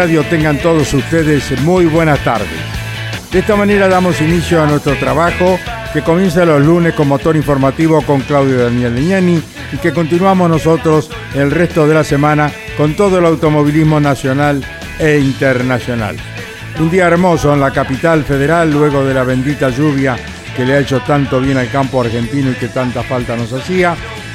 Radio tengan todos ustedes muy buenas tardes. De esta manera damos inicio a nuestro trabajo que comienza los lunes con motor informativo con Claudio Daniel Leñani y que continuamos nosotros el resto de la semana con todo el automovilismo nacional e internacional. Un día hermoso en la capital federal luego de la bendita lluvia que le ha hecho tanto bien al campo argentino y que tanta falta nos hacía.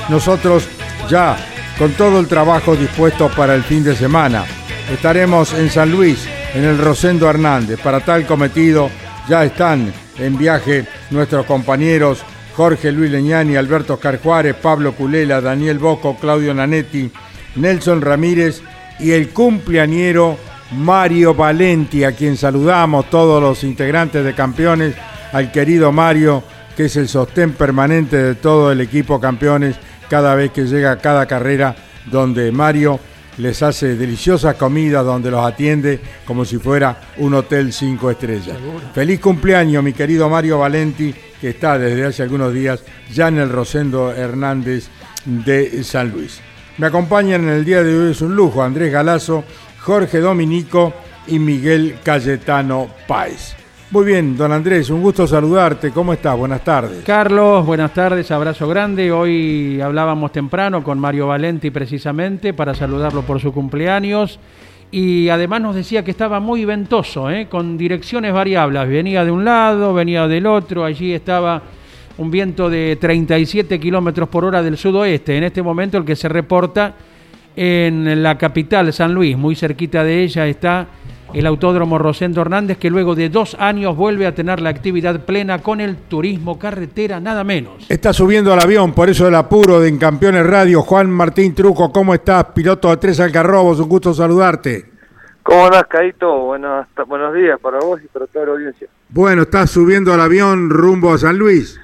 Nosotros ya con todo el trabajo dispuesto para el fin de semana Estaremos en San Luis, en el Rosendo Hernández. Para tal cometido ya están en viaje nuestros compañeros Jorge Luis Leñani, Alberto Carjuárez, Pablo Culela, Daniel Boco, Claudio Nanetti, Nelson Ramírez y el cumpleañero Mario Valenti, a quien saludamos todos los integrantes de campeones, al querido Mario, que es el sostén permanente de todo el equipo campeones cada vez que llega a cada carrera donde Mario les hace deliciosas comidas donde los atiende como si fuera un hotel cinco estrellas. Feliz cumpleaños, mi querido Mario Valenti, que está desde hace algunos días ya en el Rosendo Hernández de San Luis. Me acompañan en el día de hoy, es un lujo, Andrés Galazo, Jorge Dominico y Miguel Cayetano Páez. Muy bien, don Andrés, un gusto saludarte. ¿Cómo estás? Buenas tardes. Carlos, buenas tardes, abrazo grande. Hoy hablábamos temprano con Mario Valenti precisamente para saludarlo por su cumpleaños. Y además nos decía que estaba muy ventoso, ¿eh? con direcciones variables. Venía de un lado, venía del otro. Allí estaba un viento de 37 kilómetros por hora del sudoeste. En este momento el que se reporta en la capital, San Luis, muy cerquita de ella está el Autódromo Rosendo Hernández, que luego de dos años vuelve a tener la actividad plena con el turismo carretera, nada menos. Está subiendo al avión, por eso el apuro de En Campeones Radio. Juan Martín Trujo, ¿cómo estás? Piloto de Tres Algarrobos, un gusto saludarte. ¿Cómo andás, Caito? Buenos, buenos días para vos y para toda la audiencia. Bueno, estás subiendo al avión rumbo a San Luis.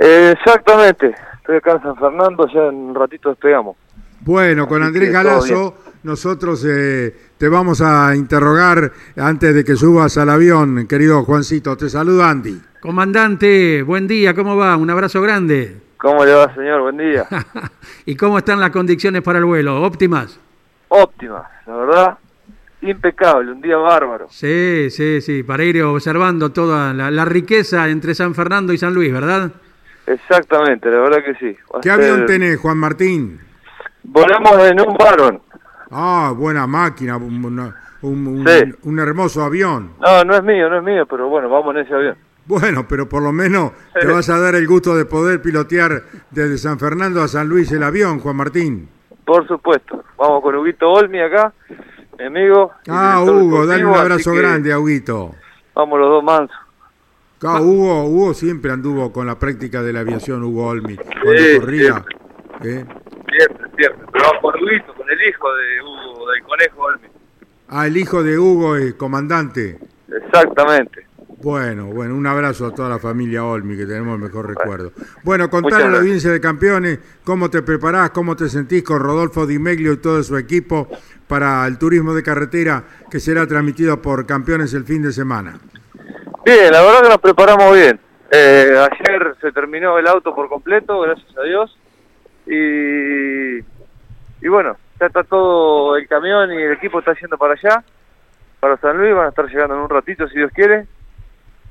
Eh, exactamente, estoy acá en San Fernando, ya en un ratito despegamos. Bueno, con Andrés Galazo nosotros eh, te vamos a interrogar antes de que subas al avión, querido Juancito. Te saludo, Andy. Comandante, buen día, ¿cómo va? Un abrazo grande. ¿Cómo le va, señor? Buen día. ¿Y cómo están las condiciones para el vuelo? ¿Óptimas? Óptimas, la verdad. Impecable, un día bárbaro. Sí, sí, sí, para ir observando toda la, riqueza entre San Fernando y San Luis, ¿verdad? Exactamente, la verdad que sí. ¿Qué avión tenés, Juan Martín? Volamos en un Baron. Ah, buena máquina, un, un, hermoso avión. No, no es mío, no es mío, pero bueno, vamos en ese avión. Bueno, pero por lo menos te vas a dar el gusto de poder pilotear desde San Fernando a San Luis el avión, Juan Martín. Por supuesto. Vamos con Huguito Olmi acá, mi amigo. Ah, Hugo, dale un abrazo grande a Huguito. Vamos los dos mansos. Ah, Hugo, Hugo siempre anduvo con la práctica de la aviación, Hugo Olmi, cuando corría. ¿eh? Siempre, siempre. Pero Huguito, con el hijo de Hugo, del conejo Olmi. Ah, el hijo de Hugo es comandante. Exactamente. Bueno, bueno, un abrazo a toda la familia Olmi, que tenemos el mejor recuerdo. Bueno, contar a la audiencia de campeones cómo te preparás, cómo te sentís con Rodolfo Di Meglio y todo su equipo para el turismo de carretera que será transmitido por campeones el fin de semana? Bien, la verdad que nos preparamos bien. Eh, ayer se terminó el auto por completo, gracias a Dios. Y, y bueno, ya está todo el camión y el equipo está yendo para allá, para San Luis, van a estar llegando en un ratito si Dios quiere.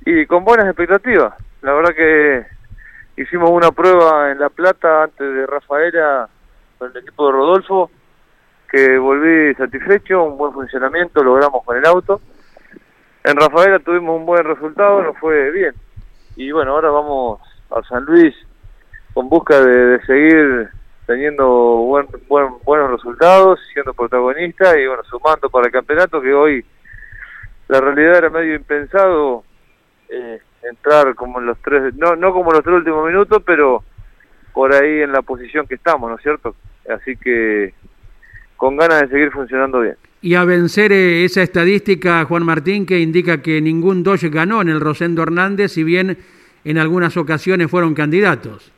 Y con buenas expectativas. La verdad que hicimos una prueba en La Plata antes de Rafaela con el equipo de Rodolfo, que volví satisfecho, un buen funcionamiento logramos con el auto. En Rafaela tuvimos un buen resultado, nos fue bien. Y bueno, ahora vamos a San Luis con busca de, seguir teniendo buen, buen, buenos resultados, siendo protagonista y bueno, sumando para el campeonato que hoy la realidad era medio impensado eh, entrar como en los tres, no, no como los tres últimos minutos, pero por ahí en la posición que estamos, ¿no es cierto? Así que con ganas de seguir funcionando bien. Y a vencer eh, esa estadística, Juan Martín, que indica que ningún Dodge ganó en el Rosendo Hernández, si bien en algunas ocasiones fueron candidatos.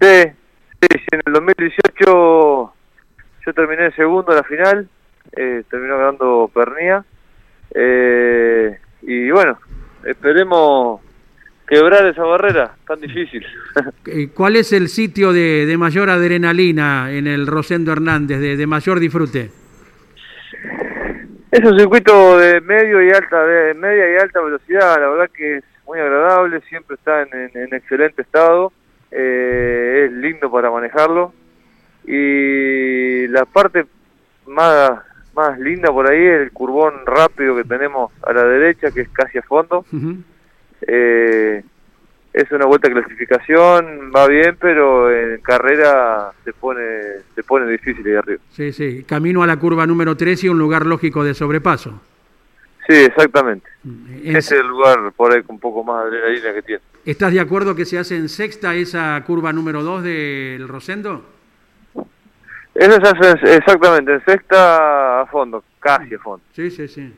Sí, sí, en el 2018 yo terminé segundo en la final, eh, terminó ganando Pernía. Eh, y bueno, esperemos quebrar esa barrera tan difícil. ¿Cuál es el sitio de, mayor adrenalina en el Rosendo Hernández, de, mayor disfrute? Es un circuito de medio y alta, de media y alta velocidad, la verdad que es muy agradable, siempre está en, excelente estado, eh, es lindo para manejarlo y la parte más más linda por ahí es el curbón rápido que tenemos a la derecha, que es casi a fondo. eh, es una vuelta de clasificación, va bien, pero en carrera se pone se pone difícil ahí arriba. Sí, sí, camino a la curva número 3 y un lugar lógico de sobrepaso. Sí, exactamente. Mm, es... el lugar por ahí con un poco más de adrenalina que tiene. ¿Estás de acuerdo que se hace en sexta esa curva número 2 del Rosendo? Eso es exactamente, en sexta a fondo, casi a fondo. Sí, sí, sí.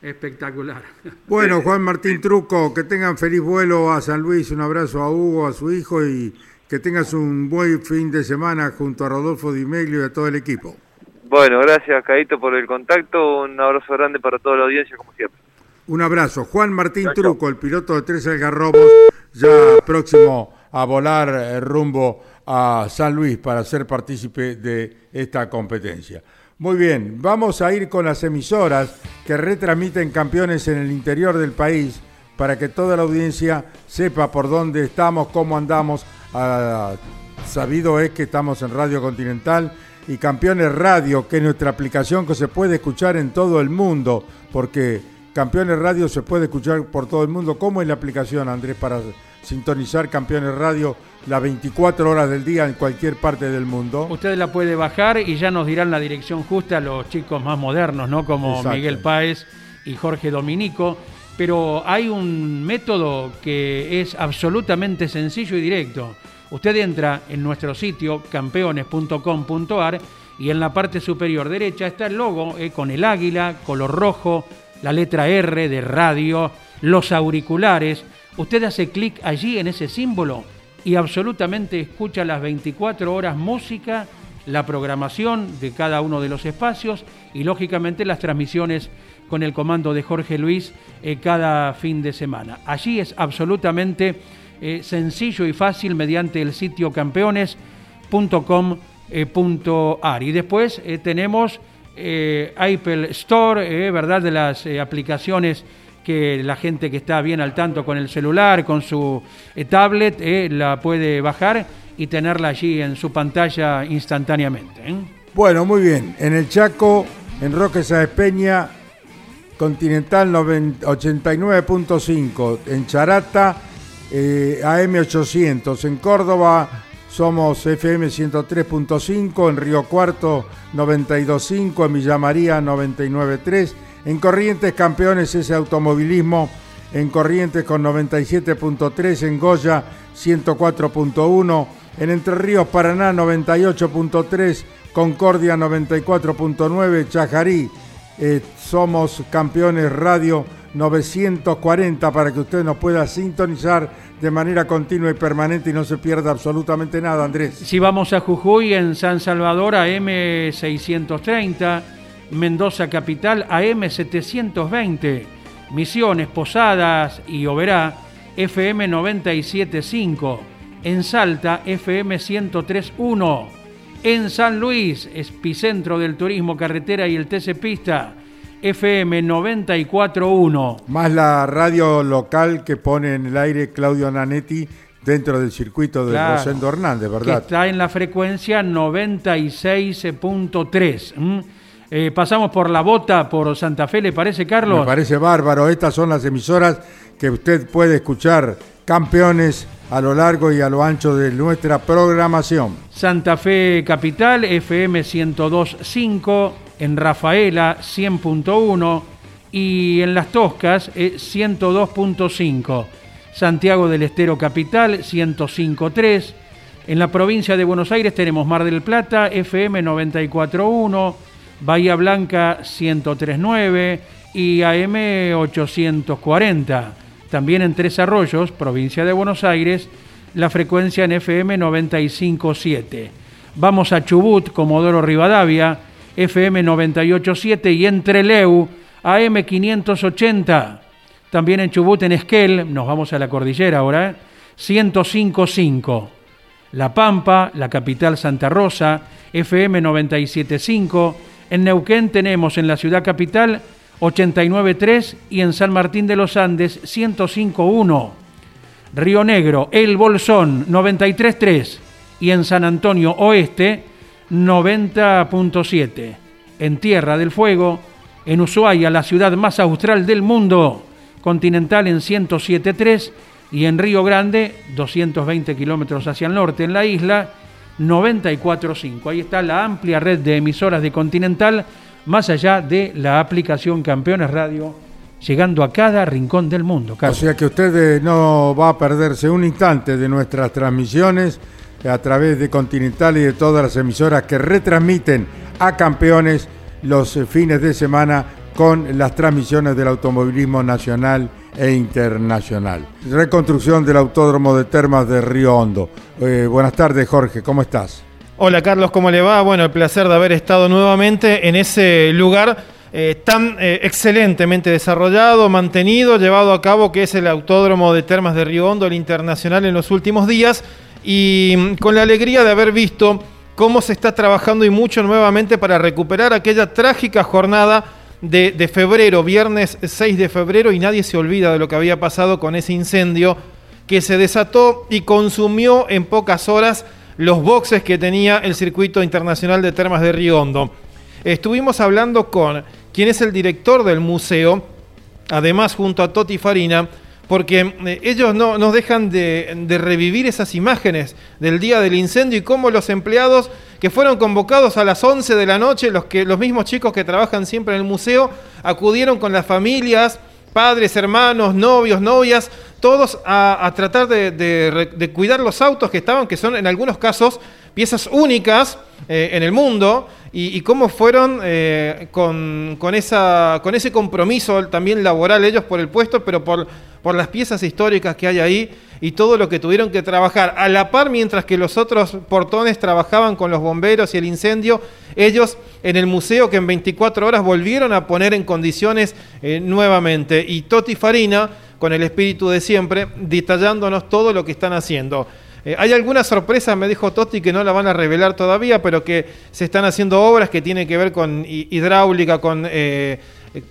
Espectacular. Bueno, Juan Martín Truco, que tengan feliz vuelo a San Luis, un abrazo a Hugo, a su hijo y que tengas un buen fin de semana junto a Rodolfo Di Meglio y a todo el equipo. Bueno, gracias Caito por el contacto, un abrazo grande para toda la audiencia como siempre. Un abrazo. Juan Martín Truco, el piloto de Tres Algarrobos, ya próximo a volar eh, rumbo a San Luis para ser partícipe de esta competencia. Muy bien, vamos a ir con las emisoras que retransmiten campeones en el interior del país para que toda la audiencia sepa por dónde estamos, cómo andamos. Ah, sabido es que estamos en Radio Continental y Campeones Radio, que es nuestra aplicación que se puede escuchar en todo el mundo, porque Campeones Radio se puede escuchar por todo el mundo. ¿Cómo es la aplicación, Andrés, para sintonizar Campeones Radio las 24 horas del día en cualquier parte del mundo. Usted la puede bajar y ya nos dirán la dirección justa los chicos más modernos, ¿no? Como Miguel Páez y Jorge Dominico. Pero hay un método que es absolutamente sencillo y directo. Usted entra en nuestro sitio campeones.com.ar y en la parte superior derecha está el logo eh, con el águila, color rojo, la letra R de radio, los auriculares. Usted hace clic allí en ese símbolo y absolutamente escucha las 24 horas música, la programación de cada uno de los espacios y lógicamente las transmisiones con el comando de Jorge Luis eh, cada fin de semana. Allí es absolutamente eh, sencillo y fácil mediante el sitio campeones.com.ar. y después eh, tenemos Apple Store, ¿verdad? De las aplicaciones que la gente que está bien al tanto con el celular, con su eh, tablet, eh, la puede bajar y tenerla allí en su pantalla instantáneamente. ¿eh? Bueno, muy bien. En el Chaco, en Roque Sáez Peña, Continental 89.5. En Charata, AM800. En Córdoba somos FM 103.5. En Río Cuarto 92.5. En Villa María 99.3 en Corrientes, campeones ese automovilismo. En Corrientes con 97.3, en Goya 104.1, en Entre Ríos, Paraná 98.3, Concordia 94.9, Chajarí, eh, somos campeones radio 940 para que usted nos pueda sintonizar de manera continua y permanente y no se pierda absolutamente nada, Andrés. Si vamos a Jujuy, en San Salvador, a M630, Mendoza Capital AM 720, Misiones, Posadas y Oberá FM 975, en Salta FM 1031, en San Luis, epicentro del turismo carretera y el TC Pista, FM 941. Más la radio local que pone en el aire Claudio Nanetti dentro del circuito de Claro. Rosendo Hernández, que ¿verdad? está en la frecuencia 96.3. ¿m? Eh, pasamos por la bota, por Santa Fe, ¿le parece, Carlos? Me parece bárbaro. Estas son las emisoras que usted puede escuchar, campeones, a lo largo y a lo ancho de nuestra programación. Santa Fe Capital, FM 102.5, en Rafaela 100.1 y en Las Toscas eh, 102.5. Santiago del Estero Capital 105.3. En la provincia de Buenos Aires tenemos Mar del Plata, FM 94.1, Bahía Blanca 103.9 y AM 840. También en Tres Arroyos, provincia de Buenos Aires, la frecuencia en FM 95.7. Vamos a Chubut, Comodoro Rivadavia, FM 98.7 y en Treleu, AM 580. También en Chubut, en Esquel, nos vamos a la cordillera ahora, ¿eh? 105.5. La Pampa, la capital Santa Rosa, FM 97.5. En Neuquén tenemos en la ciudad capital 89.3 y en San Martín de los Andes 105.1. Río Negro, El Bolsón 93.3 y en San Antonio Oeste 90.7. En Tierra del Fuego, en Ushuaia, la ciudad más austral del mundo, Continental en 107.3 y en Río Grande, 220 kilómetros hacia el norte en la isla, 94.5. Ahí está la amplia red de emisoras de Continental, más allá de la aplicación Campeones Radio, llegando a cada rincón del mundo. O sea que usted eh, no va a perderse un instante de nuestras transmisiones a través de Continental y de todas las emisoras que retransmiten a campeones los eh, fines de semana con las transmisiones del automovilismo nacional e internacional. Reconstrucción del Autódromo de Termas de Río Hondo. Eh, buenas tardes, Jorge, ¿cómo estás? Hola Carlos, ¿cómo le va? Bueno, el placer de haber estado nuevamente en ese lugar eh, tan excelentemente desarrollado, mantenido, llevado a cabo, que es el Autódromo de Termas de Río Hondo, el internacional en los últimos días, y mm, con la alegría de haber visto cómo se está trabajando y mucho nuevamente para recuperar aquella trágica jornada de, febrero, viernes 6 de febrero, y nadie se olvida de lo que había pasado con ese incendio que se desató y consumió en pocas horas los boxes que tenía el circuito internacional de termas de Río Hondo. Estuvimos hablando con quien es el director del museo, además junto a Toti Farina, porque eh, ellos no dejan de, revivir esas imágenes del día del incendio y cómo los empleados que fueron convocados a las 11 de la noche, los, que, los mismos chicos que trabajan siempre en el museo, acudieron con las familias, padres, hermanos, novios, novias, todos a, tratar de, de cuidar los autos que estaban, que son en algunos casos piezas únicas eh, en el mundo, y, cómo fueron eh, con, ese compromiso también laboral ellos por el puesto, pero por, por las piezas históricas que hay ahí y todo lo que tuvieron que trabajar a la par mientras que los otros portones trabajaban con los bomberos y el incendio, ellos en el museo que en 24 horas volvieron a poner en condiciones eh, nuevamente. Y Toti Farina, con el espíritu de siempre, detallándonos todo lo que están haciendo. Eh, hay algunas sorpresas, me dijo Totti, que no la van a revelar todavía, pero que se están haciendo obras que tienen que ver con hi- hidráulica, con eh,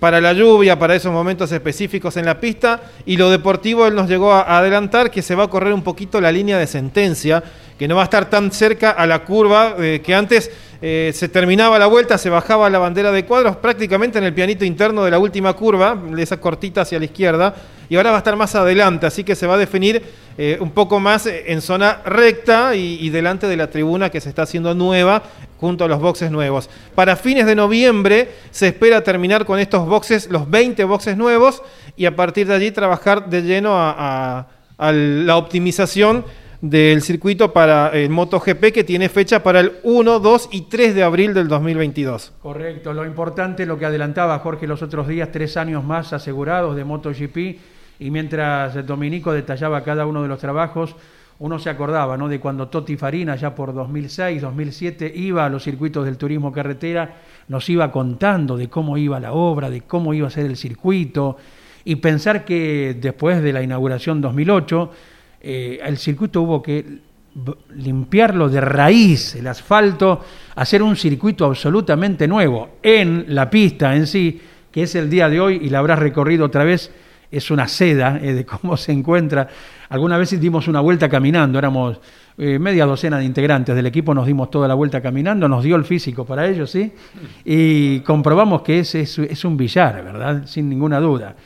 para la lluvia, para esos momentos específicos en la pista. Y lo deportivo él nos llegó a, a adelantar que se va a correr un poquito la línea de sentencia, que no va a estar tan cerca a la curva eh, que antes eh, se terminaba la vuelta, se bajaba la bandera de cuadros prácticamente en el pianito interno de la última curva, esa cortita hacia la izquierda, y ahora va a estar más adelante, así que se va a definir eh, un poco más eh, en zona recta y, delante de la tribuna que se está haciendo nueva junto a los boxes nuevos. Para fines de noviembre se espera terminar con estos boxes, los 20 boxes nuevos, y a partir de allí trabajar de lleno a la optimización del circuito para el MotoGP que tiene fecha para el 1, 2 y 3 de abril del 2022. Correcto, lo importante, lo que adelantaba Jorge los otros días, tres años más asegurados de MotoGP, y mientras Dominico detallaba cada uno de los trabajos, uno se acordaba ¿no? de cuando Toti Farina, ya por 2006, 2007, iba a los circuitos del turismo carretera, nos iba contando de cómo iba la obra, de cómo iba a ser el circuito, y pensar que después de la inauguración 2008, eh, el circuito hubo que limpiarlo de raíz, el asfalto, hacer un circuito absolutamente nuevo en la pista en sí, que es el día de hoy y la habrás recorrido otra vez, es una seda eh, de cómo se encuentra. Alguna vez dimos una vuelta caminando, éramos eh, media docena de integrantes del equipo, nos dimos toda la vuelta caminando, nos dio el físico para ello, ¿sí? Y comprobamos que es, es, un billar, ¿verdad? Sin ninguna duda.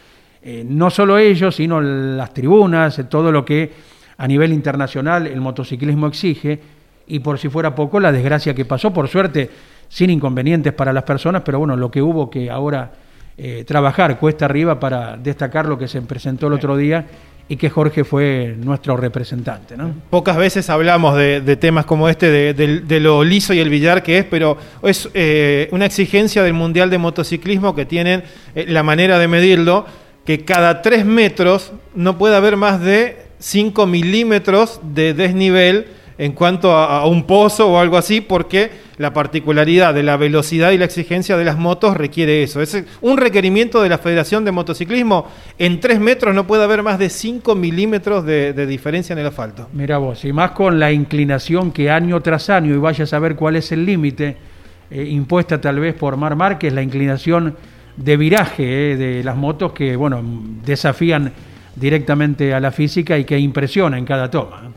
Eh, no solo ellos, sino las tribunas, todo lo que a nivel internacional el motociclismo exige, y por si fuera poco, la desgracia que pasó, por suerte, sin inconvenientes para las personas, pero bueno, lo que hubo que ahora eh, trabajar cuesta arriba para destacar lo que se presentó el otro día y que Jorge fue nuestro representante. ¿no? Pocas veces hablamos de, temas como este, de, lo liso y el billar que es, pero es eh, una exigencia del Mundial de Motociclismo que tienen eh, la manera de medirlo, que cada tres metros no puede haber más de 5 milímetros de desnivel en cuanto a, un pozo o algo así, porque la particularidad de la velocidad y la exigencia de las motos requiere eso. Es un requerimiento de la Federación de Motociclismo. En tres metros no puede haber más de 5 milímetros de, diferencia en el asfalto. Mira vos, y más con la inclinación que año tras año, y vaya a saber cuál es el límite, eh, impuesta tal vez por Mar Márquez, la inclinación de viraje eh, de las motos que, bueno, desafían directamente a la física y que impresiona en cada toma.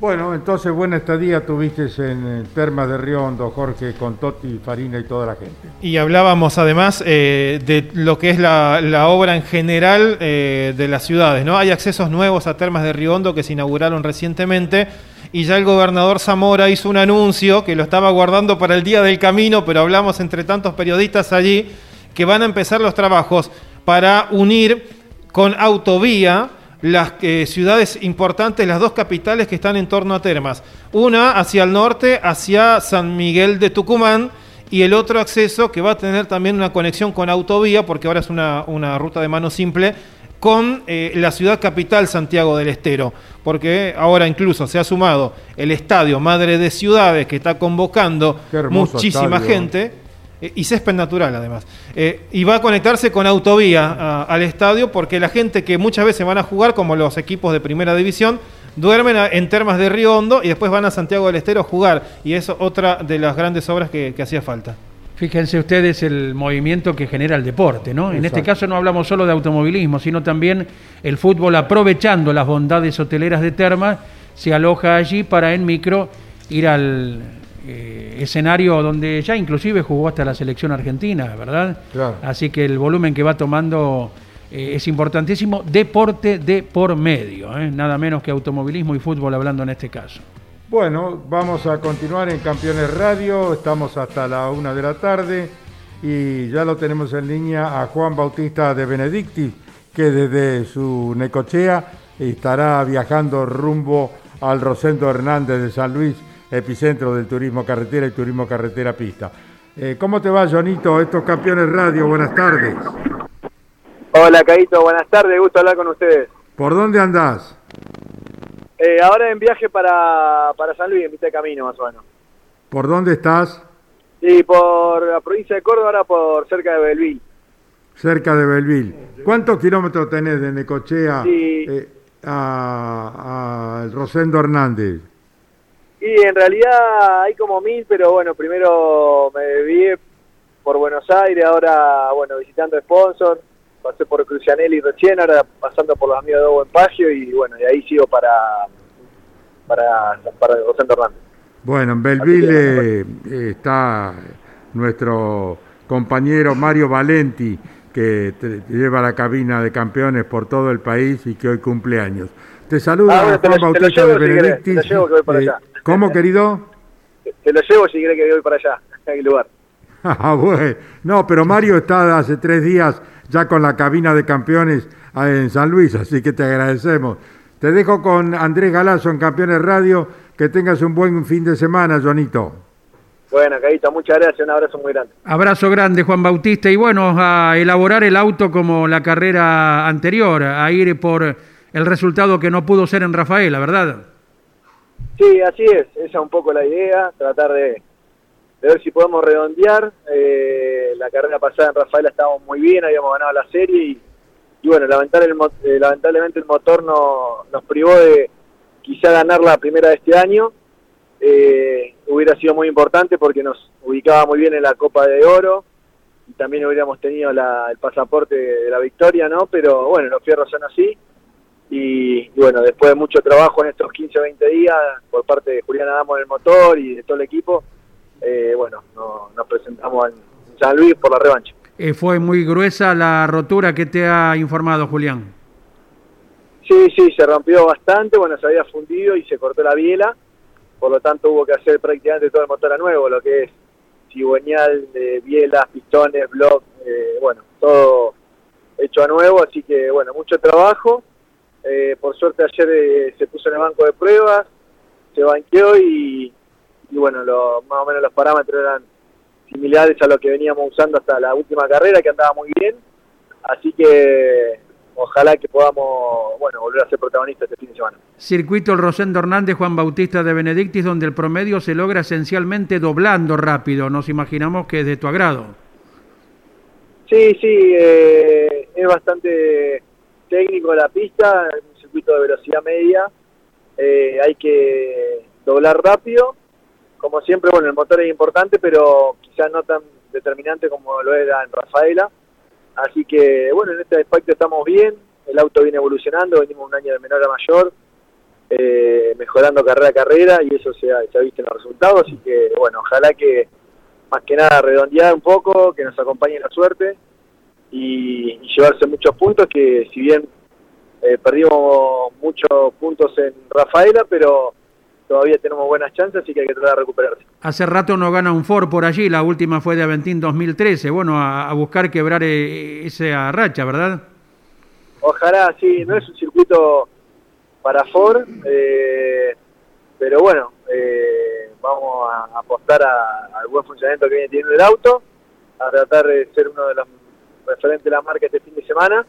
Bueno, entonces buena estadía tuviste en Termas de Riondo, Jorge, con Totti, Farina y toda la gente. Y hablábamos además eh, de lo que es la, obra en general eh, de las ciudades, ¿no? Hay accesos nuevos a Termas de Riondo que se inauguraron recientemente y ya el gobernador Zamora hizo un anuncio que lo estaba guardando para el día del camino, pero hablamos entre tantos periodistas allí que van a empezar los trabajos para unir con autovía las eh, ciudades importantes, las dos capitales que están en torno a Termas. Una hacia el norte, hacia San Miguel de Tucumán, y el otro acceso que va a tener también una conexión con autovía, porque ahora es una, ruta de mano simple, con eh, la ciudad capital Santiago del Estero, porque ahora incluso se ha sumado el estadio Madre de Ciudades, que está convocando muchísima gente y césped natural además. Eh, y va a conectarse con autovía al estadio porque la gente que muchas veces van a jugar, como los equipos de primera división, duermen en termas de Río Hondo y después van a Santiago del Estero a jugar. Y es otra de las grandes obras que, hacía falta. Fíjense ustedes el movimiento que genera el deporte, ¿no? En este caso no hablamos solo de automovilismo, sino también el fútbol aprovechando las bondades hoteleras de Termas, se aloja allí para en micro ir al, eh, escenario donde ya inclusive jugó hasta la selección argentina, ¿verdad? Así que el volumen que va tomando eh, es importantísimo. Deporte de por medio, ¿eh? nada menos que automovilismo y fútbol hablando en este caso. Bueno, vamos a continuar en Campeones Radio, estamos hasta la una de la tarde y ya lo tenemos en línea a Juan Bautista de Benedicti, que desde su Necochea estará viajando rumbo al Rosendo Hernández de San Luis epicentro del turismo carretera y turismo carretera pista. Eh, ¿Cómo te va, Jonito? Estos campeones radio, buenas tardes. Hola, Caito, buenas tardes, gusto hablar con ustedes. ¿Por dónde andás? Eh, ahora en viaje para, para San Luis, en vista de camino, más o menos. ¿Por dónde estás? Sí, por la provincia de Córdoba, ahora por cerca de Belville. Cerca de Belville. ¿Cuántos kilómetros tenés de Necochea eh, a, a Rosendo Hernández? Y en realidad hay como mil, pero bueno, primero me vi por Buenos Aires, ahora, bueno, visitando sponsor, pasé por Crucianelli y Rochena, ahora pasando por los amigos de Buen Pagio y bueno, y ahí sigo para para, para José Hernández. Bueno, en Belville eh, está nuestro compañero Mario Valenti, que lleva la cabina de campeones por todo el país y que hoy cumple años. Te saluda ah, Juan Bautista de Benedictis. te llevo que voy para allá. ¿Cómo, querido? Te lo llevo si quiere que voy para allá, en el lugar. Ah, bueno. No, pero Mario está hace tres días ya con la cabina de campeones ah, en San Luis, así que te agradecemos. Te dejo con Andrés Galazo en Campeones Radio. Que tengas un buen fin de semana, Jonito. Bueno, Caíta, muchas gracias, un abrazo muy grande. Abrazo grande, Juan Bautista. Y bueno, a elaborar el auto como la carrera anterior, a ir por el resultado que no pudo ser en Rafaela, ¿verdad? Sí, así es, esa es un poco la idea, tratar de, de ver si podemos redondear. Eh, la carrera pasada en Rafaela estábamos muy bien, habíamos ganado la serie y, bueno, lamentablemente, eh, lamentablemente el motor no, nos privó de quizá ganar la primera de este año. Eh, hubiera sido muy importante porque nos ubicaba muy bien en la Copa de Oro y también hubiéramos tenido la, el pasaporte de la victoria, ¿no? Pero bueno, los fierros son así. Y, bueno, después de mucho trabajo en estos 15 o 20 días por parte de Julián Adamo en el motor y de todo el equipo, eh, bueno, nos presentamos en San Luis por la revancha. Eh, ¿Fue muy gruesa la rotura que te ha informado Julián? Sí, sí, se rompió bastante, bueno, se había fundido y se cortó la biela, por lo tanto hubo que hacer prácticamente todo el motor a nuevo, lo que es cigüeñal, de bielas, pistones, block, eh, bueno, todo hecho a nuevo, así que bueno, mucho trabajo. Eh, por suerte ayer eh, se puso en el banco de pruebas, se banqueó y, y bueno, lo, más o menos los parámetros eran similares a lo que veníamos usando hasta la última carrera, que andaba muy bien. Así que ojalá que podamos bueno volver a ser protagonistas este fin de semana. Circuito el Rosendo Hernández Juan Bautista de Benedictis, donde el promedio se logra esencialmente doblando rápido. Nos imaginamos que es de tu agrado. Sí, sí, eh, es bastante técnico la pista, es un circuito de velocidad media. Eh, hay que doblar rápido como siempre, bueno, el motor es importante, pero quizás no tan determinante como lo era en Rafaela. Así que, bueno, en este aspecto estamos bien, el auto viene evolucionando, venimos un año de menor a mayor, eh, mejorando carrera a carrera y eso se ha, visto en los resultados. Así que, bueno, ojalá que más que nada redondear un poco, que nos acompañe la suerte y, llevarse muchos puntos, que si bien eh, perdimos muchos puntos en Rafaela, pero todavía tenemos buenas chances, y que hay que tratar de recuperarse. Hace rato no gana un Ford por allí, la última fue de Aventín 2013. Bueno, a, buscar quebrar eh, esa racha, ¿verdad? Ojalá, sí, no es un circuito para Ford, eh, pero bueno, eh, vamos a apostar al buen funcionamiento que viene teniendo el auto, a tratar de ser uno de los referentes de la marca este fin de semana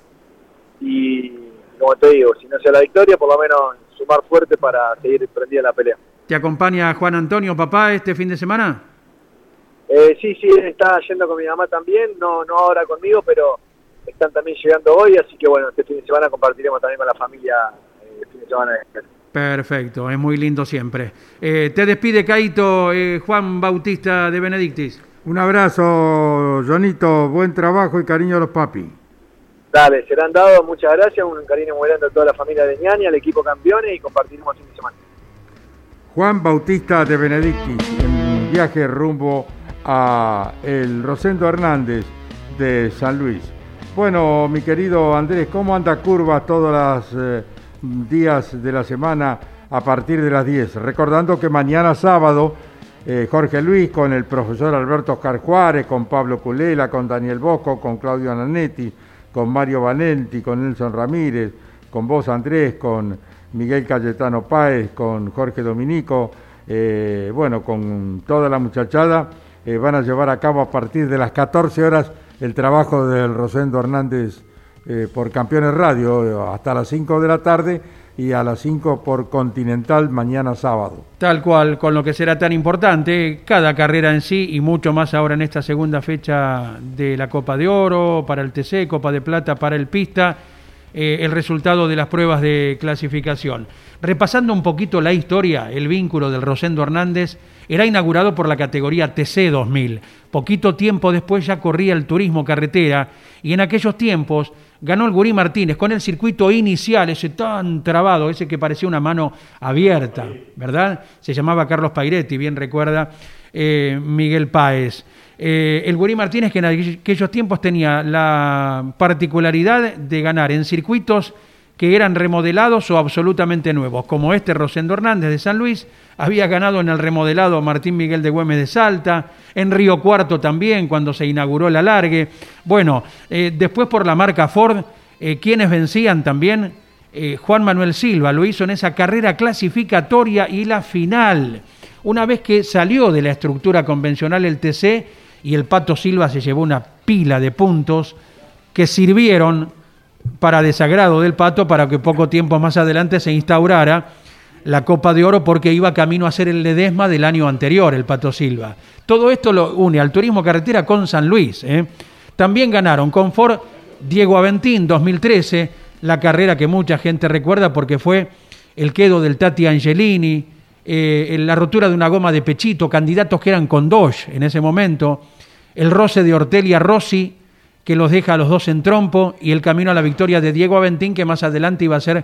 y, como te digo, si no sea la victoria, por lo menos sumar fuerte para seguir prendida la pelea. ¿Te acompaña Juan Antonio, papá, este fin de semana? Eh, sí, sí, está yendo con mi mamá también, no, no ahora conmigo, pero están también llegando hoy, así que bueno, este fin de semana compartiremos también con la familia eh, el fin de semana. Perfecto, es muy lindo siempre. Eh, te despide Caito, Juan Bautista de Benedictis. Un abrazo, Jonito, buen trabajo y cariño a los papis. Dale, serán dados, muchas gracias, un cariño muy grande a toda la familia de Ñani, al equipo campeones y compartiremos el fin de semana. Juan Bautista de Benedictis, en viaje rumbo a el Rosendo Hernández de San Luis. Bueno, mi querido Andrés, ¿cómo anda curva todos los eh, días de la semana a partir de las 10? Recordando que mañana sábado eh, Jorge Luis con el profesor Alberto Oscar Juárez, con Pablo Culela, con Daniel Bosco, con Claudio Ananetti, con Mario Valenti, con Nelson Ramírez, con vos Andrés, con Miguel Cayetano Páez, con Jorge Dominico, eh, bueno, con toda la muchachada, eh, van a llevar a cabo a partir de las 14 horas el trabajo del Rosendo Hernández por Campeones Radio hasta las 5 de la tarde y a las 5 por Continental mañana sábado. Tal cual, con lo que será tan importante cada carrera en sí y mucho más ahora en esta segunda fecha de la Copa de Oro, para el TC, Copa de Plata, para el Pista, eh, el resultado de las pruebas de clasificación. Repasando un poquito la historia, el vínculo del Rosendo Hernández era inaugurado por la categoría TC 2000. Poquito tiempo después ya corría el turismo carretera y en aquellos tiempos ganó el Gurí Martínez con el circuito inicial, ese tan trabado, ese que parecía una mano abierta, ¿verdad? Se llamaba Carlos Pairetti, bien recuerda eh, Miguel Páez. Eh, el Gurí Martínez que en aquellos tiempos tenía la particularidad de ganar en circuitos que eran remodelados o absolutamente nuevos, como este Rosendo Hernández de San Luis, había ganado en el remodelado Martín Miguel de Güemes de Salta, en Río Cuarto también, cuando se inauguró el alargue. Bueno, eh, después por la marca Ford, eh, quienes vencían también, eh, Juan Manuel Silva lo hizo en esa carrera clasificatoria y la final. Una vez que salió de la estructura convencional el TC y el Pato Silva se llevó una pila de puntos que sirvieron para desagrado del pato para que poco tiempo más adelante se instaurara la Copa de Oro porque iba camino a ser el Ledesma del año anterior, el Pato Silva. Todo esto lo une al turismo carretera con San Luis. ¿eh? También ganaron con Ford Diego Aventín 2013, la carrera que mucha gente recuerda porque fue el quedo del Tati Angelini, eh, la rotura de una goma de pechito, candidatos que eran con Dodge en ese momento, el roce de Ortelia Rossi, que los deja a los dos en trompo, y el camino a la victoria de Diego Aventín, que más adelante iba a ser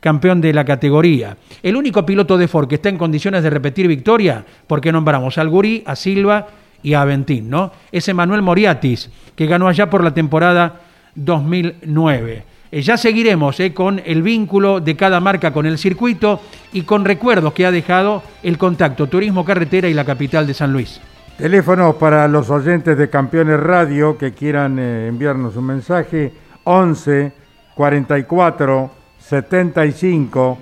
campeón de la categoría. El único piloto de Ford que está en condiciones de repetir victoria, porque nombramos al Gurí, a Silva y a Aventín, ¿no? Es Manuel Moriatis, que ganó allá por la temporada 2009. Eh, ya seguiremos eh, con el vínculo de cada marca con el circuito y con recuerdos que ha dejado el contacto Turismo Carretera y la capital de San Luis. Teléfonos para los oyentes de Campeones Radio que quieran eh, enviarnos un mensaje 11 44 75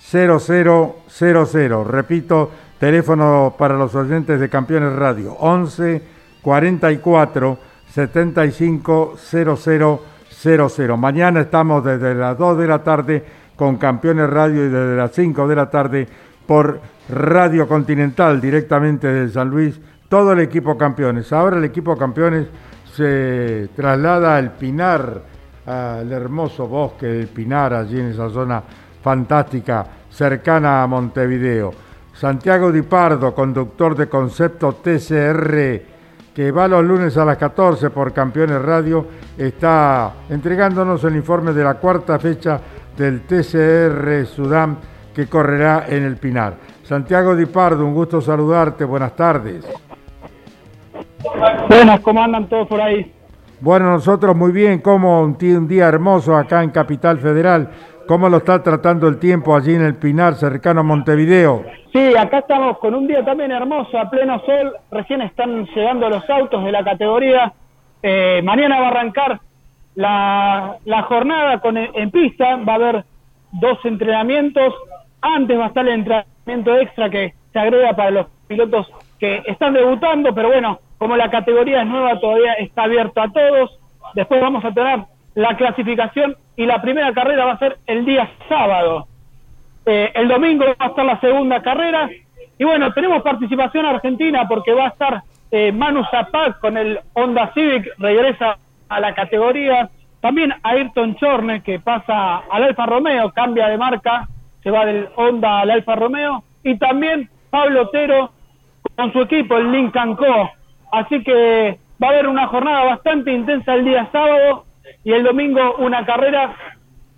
0000. Repito, teléfono para los oyentes de Campeones Radio 11 44 75 0000. Mañana estamos desde las 2 de la tarde con Campeones Radio y desde las 5 de la tarde por Radio Continental directamente de San Luis, todo el equipo campeones. Ahora el equipo campeones se traslada al Pinar, al hermoso bosque del Pinar, allí en esa zona fantástica cercana a Montevideo. Santiago Di Pardo, conductor de concepto TCR que va los lunes a las 14 por Campeones Radio, está entregándonos el informe de la cuarta fecha del TCR Sudán que correrá en el Pinar. Santiago Di Pardo, un gusto saludarte, buenas tardes. Buenas, ¿cómo andan todos por ahí? Bueno, nosotros muy bien, como un, un día hermoso acá en Capital Federal. ¿Cómo lo está tratando el tiempo allí en el Pinar, cercano a Montevideo? Sí, acá estamos con un día también hermoso, a pleno sol. Recién están llegando los autos de la categoría. Eh, mañana va a arrancar la, jornada con, en pista. Va a haber dos entrenamientos. Antes va a estar el entrenamiento extra que se agrega para los pilotos que están debutando. Pero bueno, como la categoría es nueva, todavía está abierto a todos. Después vamos a tener la clasificación y la primera carrera va a ser el día sábado. Eh, el domingo va a estar la segunda carrera. Y bueno, tenemos participación argentina porque va a estar eh, Manu Zapac con el Honda Civic, regresa a la categoría. También Ayrton Chorne que pasa al Alfa Romeo, cambia de marca, se va del Honda al Alfa Romeo. Y también Pablo Otero con su equipo, el Lincoln Co. Así que va a haber una jornada bastante intensa el día sábado y el domingo una carrera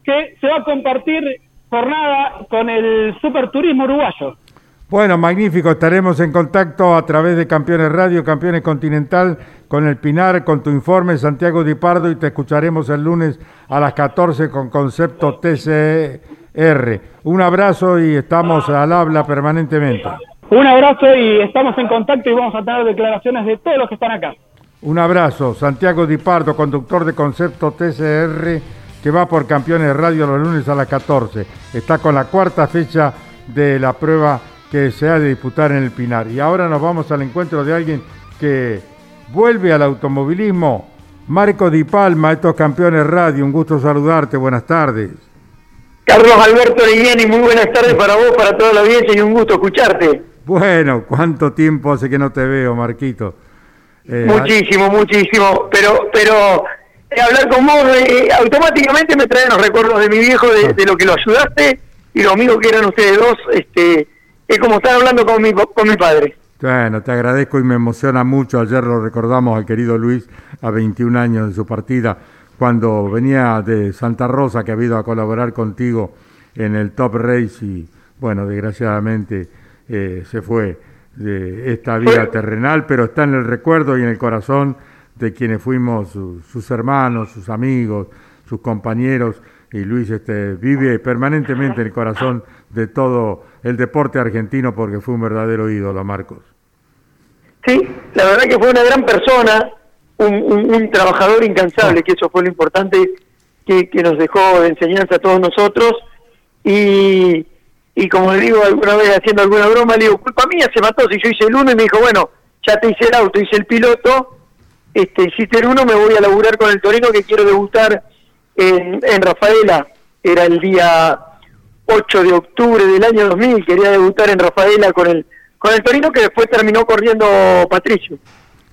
que se va a compartir jornada con el Superturismo Uruguayo. Bueno, magnífico. Estaremos en contacto a través de Campeones Radio, Campeones Continental, con el Pinar, con tu informe, Santiago Di Pardo, y te escucharemos el lunes a las 14 con concepto TCR. Un abrazo y estamos al habla permanentemente. Un abrazo y estamos en contacto y vamos a tener declaraciones de todos los que están acá. Un abrazo, Santiago Di Pardo, conductor de Concepto TCR, que va por Campeones Radio los lunes a las 14. Está con la cuarta fecha de la prueba que se ha de disputar en el Pinar. Y ahora nos vamos al encuentro de alguien que vuelve al automovilismo. Marco Di Palma, estos Campeones Radio, un gusto saludarte, buenas tardes. Carlos Alberto y muy buenas tardes para vos, para toda la audiencia y un gusto escucharte. Bueno, ¿cuánto tiempo hace que no te veo, Marquito? Eh, muchísimo, muchísimo. Pero, pero eh, hablar con vos eh, automáticamente me trae los recuerdos de mi viejo, de, de, lo que lo ayudaste y lo amigos que eran ustedes dos. Este, es como estar hablando con mi, con mi padre. Bueno, te agradezco y me emociona mucho. Ayer lo recordamos al querido Luis a 21 años de su partida, cuando venía de Santa Rosa, que ha ido a colaborar contigo en el Top Race y, bueno, desgraciadamente se fue de esta vida terrenal, pero está en el recuerdo y en el corazón de quienes fuimos sus hermanos, sus amigos, sus compañeros, y Luis este, vive permanentemente en el corazón de todo el deporte argentino porque fue un verdadero ídolo, Marcos. Sí, la verdad que fue una gran persona, un, trabajador incansable, que eso fue lo importante que, que nos dejó de enseñanza a todos nosotros, y y como le digo alguna vez haciendo alguna broma, le digo, culpa mía, se mató, si yo hice el uno, y me dijo, bueno, ya te hice el auto, hice el piloto, este, hiciste el uno, me voy a laburar con el Torino que quiero debutar en, en Rafaela, era el día 8 de octubre del año 2000, quería debutar en Rafaela con el, con el Torino, que después terminó corriendo Patricio.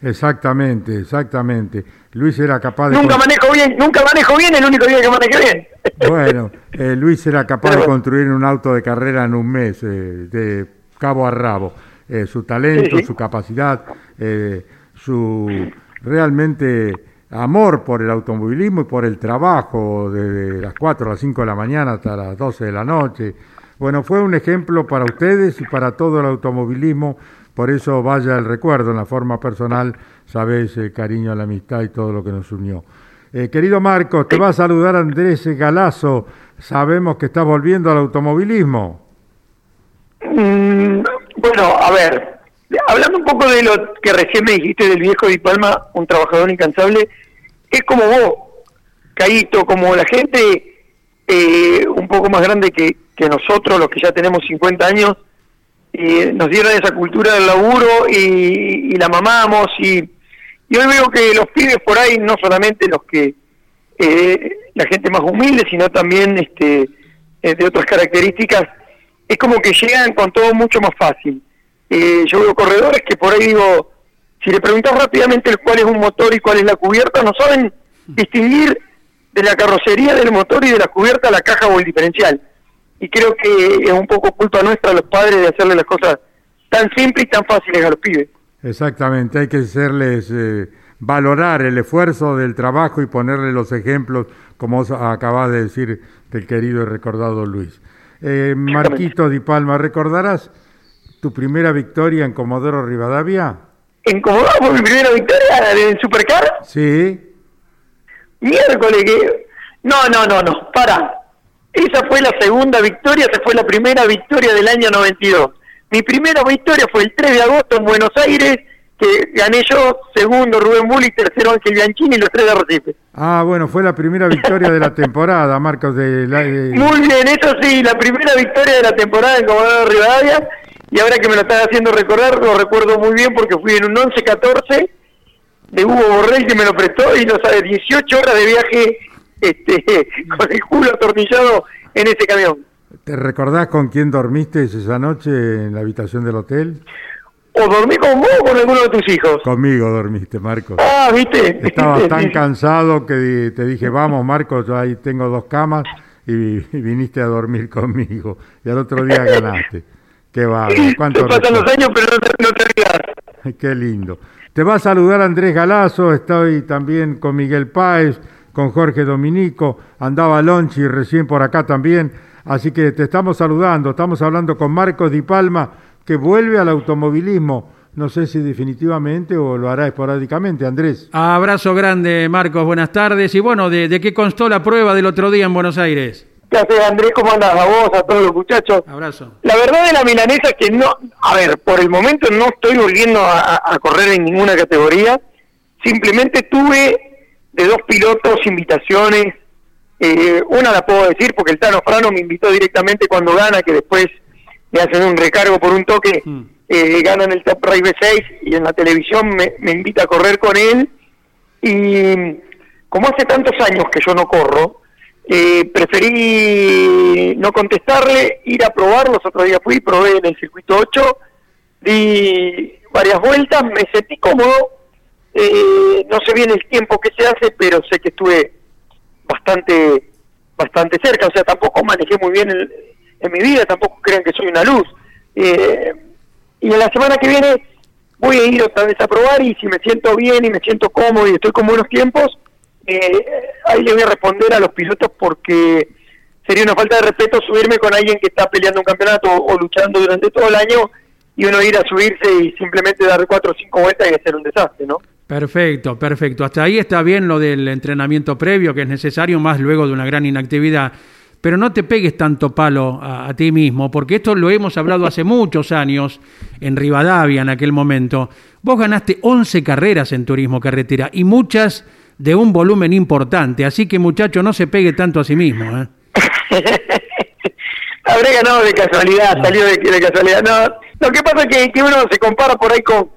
Exactamente, exactamente. Luis era capaz de... Nunca manejo bien, nunca manejo bien, el único día que maneje bien. Bueno, eh, Luis era capaz de construir un auto de carrera en un mes, eh, de cabo a rabo. Eh, su talento, Sí, sí. su capacidad, eh, su realmente amor por el automovilismo y por el trabajo desde las 4 a las 5 de la mañana hasta las 12 de la noche. Bueno, fue un ejemplo para ustedes y para todo el automovilismo, por eso vaya el recuerdo en la forma personal, sabes el cariño, la amistad y todo lo que nos unió. Eh, querido Marcos, te va a saludar Andrés Galazo, sabemos que estás volviendo al automovilismo. Mm, bueno, a ver, hablando un poco de lo que recién me dijiste del viejo Di Palma, un trabajador incansable, es como vos, Caíto, como la gente eh, un poco más grande que nosotros, los que ya tenemos 50 años, eh, nos dieron esa cultura del laburo y, la mamamos y, y hoy veo que los pibes por ahí, no solamente los que, eh, la gente más humilde, sino también este eh, de otras características, es como que llegan con todo mucho más fácil. Eh, yo veo corredores que por ahí digo, si le preguntas rápidamente cuál es un motor y cuál es la cubierta, no saben distinguir de la carrocería del motor y de la cubierta la caja o el diferencial. Y creo que es un poco culpa nuestra los padres de hacerle las cosas tan simples y tan fáciles a los pibes. Exactamente, hay que hacerles eh, valorar el esfuerzo del trabajo y ponerle los ejemplos, como acabas de decir del querido y recordado Luis. Eh, Marquito Di Palma, ¿recordarás tu primera victoria en Comodoro Rivadavia? ¿En Comodoro fue mi primera victoria en Supercar? Sí, Miércoles que... No, no, no, no, para. Esa fue la segunda victoria, esa fue la primera victoria del año 92. Mi primera victoria fue el 3 de agosto en Buenos Aires, que gané yo, segundo Rubén Bulli, tercero Ángel Bianchini y los tres de Arrecife. ah, bueno, fue la primera victoria de la temporada, Marcos. De la, de- Muy bien, eso sí, la primera victoria de la temporada en Comodoro Rivadavia. Y ahora que me lo estás haciendo recordar, lo recuerdo muy bien porque fui en un 11-14 de Hugo Borrell que me lo prestó y no sabe, 18 horas de viaje este, con el culo atornillado en ese camión. ¿Te recordás con quién dormiste esa noche en la habitación del hotel? O dormí con vos o con alguno de tus hijos. Conmigo dormiste, Marcos. Ah, ¿viste? Estaba Sí, tan cansado que te dije, vamos Marcos, yo ahí tengo dos camas y, viniste a dormir conmigo. Y al otro día ganaste. Qué bárbaro, cuánto pasan los años, pero no te, no te rías. Qué lindo. Te va a saludar Andrés Galazo, estoy también con Miguel Páez, con Jorge Dominico, andaba Lonchi recién por acá también, así que te estamos saludando, estamos hablando con Marcos Di Palma, que vuelve al automovilismo, no sé si definitivamente o lo hará esporádicamente, Andrés. Abrazo grande, Marcos, buenas tardes. Y bueno, ¿de, de qué constó la prueba del otro día en Buenos Aires? ¿Qué haces, Andrés? ¿Cómo andas a vos, a todos los muchachos? Abrazo. La verdad de la milanesa es que no, a ver, por el momento no estoy volviendo a, a- a correr en ninguna categoría. Simplemente tuve de dos pilotos invitaciones. Eh, una la puedo decir porque el Tano Frano me invitó directamente cuando gana, que después me hacen un recargo por un toque. Mm. Eh, gana en el Top Race B6 y en la televisión me, me invita a correr con él. Y como hace tantos años que yo no corro, eh, preferí no contestarle, ir a probar. Los otros días fui, probé en el circuito 8, di varias vueltas, me sentí cómodo. Eh, no sé bien el tiempo que se hace, pero sé que estuve bastante bastante cerca. O sea, tampoco manejé muy bien el- en mi vida, tampoco crean que soy una luz. Eh, y en la semana que viene voy a ir otra vez a probar y si me siento bien y me siento cómodo y estoy con buenos tiempos, eh, ahí le voy a responder a los pilotos porque sería una falta de respeto subirme con alguien que está peleando un campeonato o, o luchando durante todo el año y uno ir a subirse y simplemente dar cuatro o cinco vueltas y hacer un desastre, ¿no? Perfecto, perfecto. Hasta ahí está bien lo del entrenamiento previo, que es necesario más luego de una gran inactividad. Pero no te pegues tanto palo a, a ti mismo, porque esto lo hemos hablado hace muchos años en Rivadavia en aquel momento. Vos ganaste 11 carreras en turismo carretera y muchas de un volumen importante, así que muchacho no se pegue tanto a sí mismo. ¿eh? Habré ganado de casualidad, salió de, de casualidad. No, lo que pasa es que, que uno se compara por ahí con,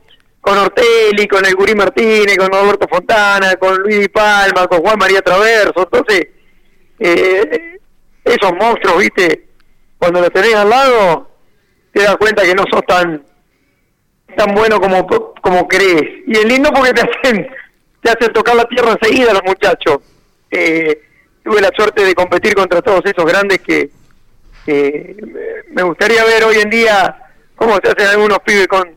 con Ortelli, con el Gurí Martínez, con Alberto Fontana, con Luis Palma, con Juan María Traverso. Entonces, eh, esos monstruos, viste, cuando lo tenés al lado, te das cuenta que no sos tan tan bueno como, como crees. Y es lindo porque te hacen, te hacen tocar la tierra enseguida los muchachos. Eh, tuve la suerte de competir contra todos esos grandes que, me gustaría ver hoy en día cómo se hacen algunos pibes con,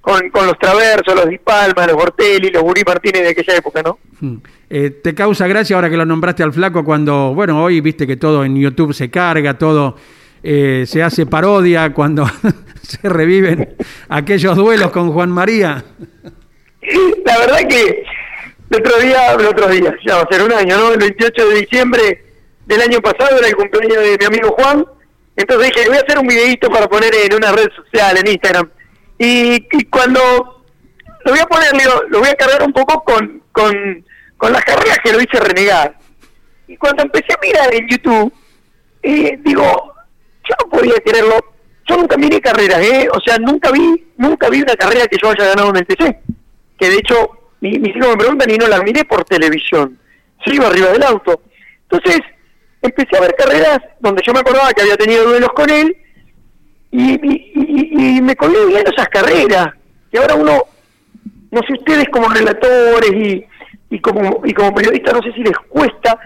con, los Traversos, los Di Palma, los Bortelli, los Burí Martínez de aquella época, ¿no? Hmm. Eh, ¿Te causa gracia ahora que lo nombraste al flaco cuando, bueno, hoy viste que todo en YouTube se carga, todo eh, se hace parodia cuando se reviven aquellos duelos con Juan María? La verdad que el otro día, el otro día, ya va a ser un año, ¿no? El 28 de diciembre del año pasado era el cumpleaños de mi amigo Juan, entonces dije, voy a hacer un videito para poner en una red social, en Instagram. Y, cuando lo voy a poner, lo, voy a cargar un poco con, con, con las carreras que lo hice renegar. Y cuando empecé a mirar en YouTube, eh, digo, yo no podía quererlo. Yo nunca miré carreras, ¿eh? O sea, nunca vi nunca vi una carrera que yo haya ganado en el TC. Que de hecho, mis hijos me preguntan y no la miré por televisión. Se iba arriba del auto. Entonces, empecé a ver carreras donde yo me acordaba que había tenido duelos con él y, y, me colgué bien esas carreras. Y ahora uno, no sé ustedes como relatores y, y, como, y como periodistas, no sé si les cuesta.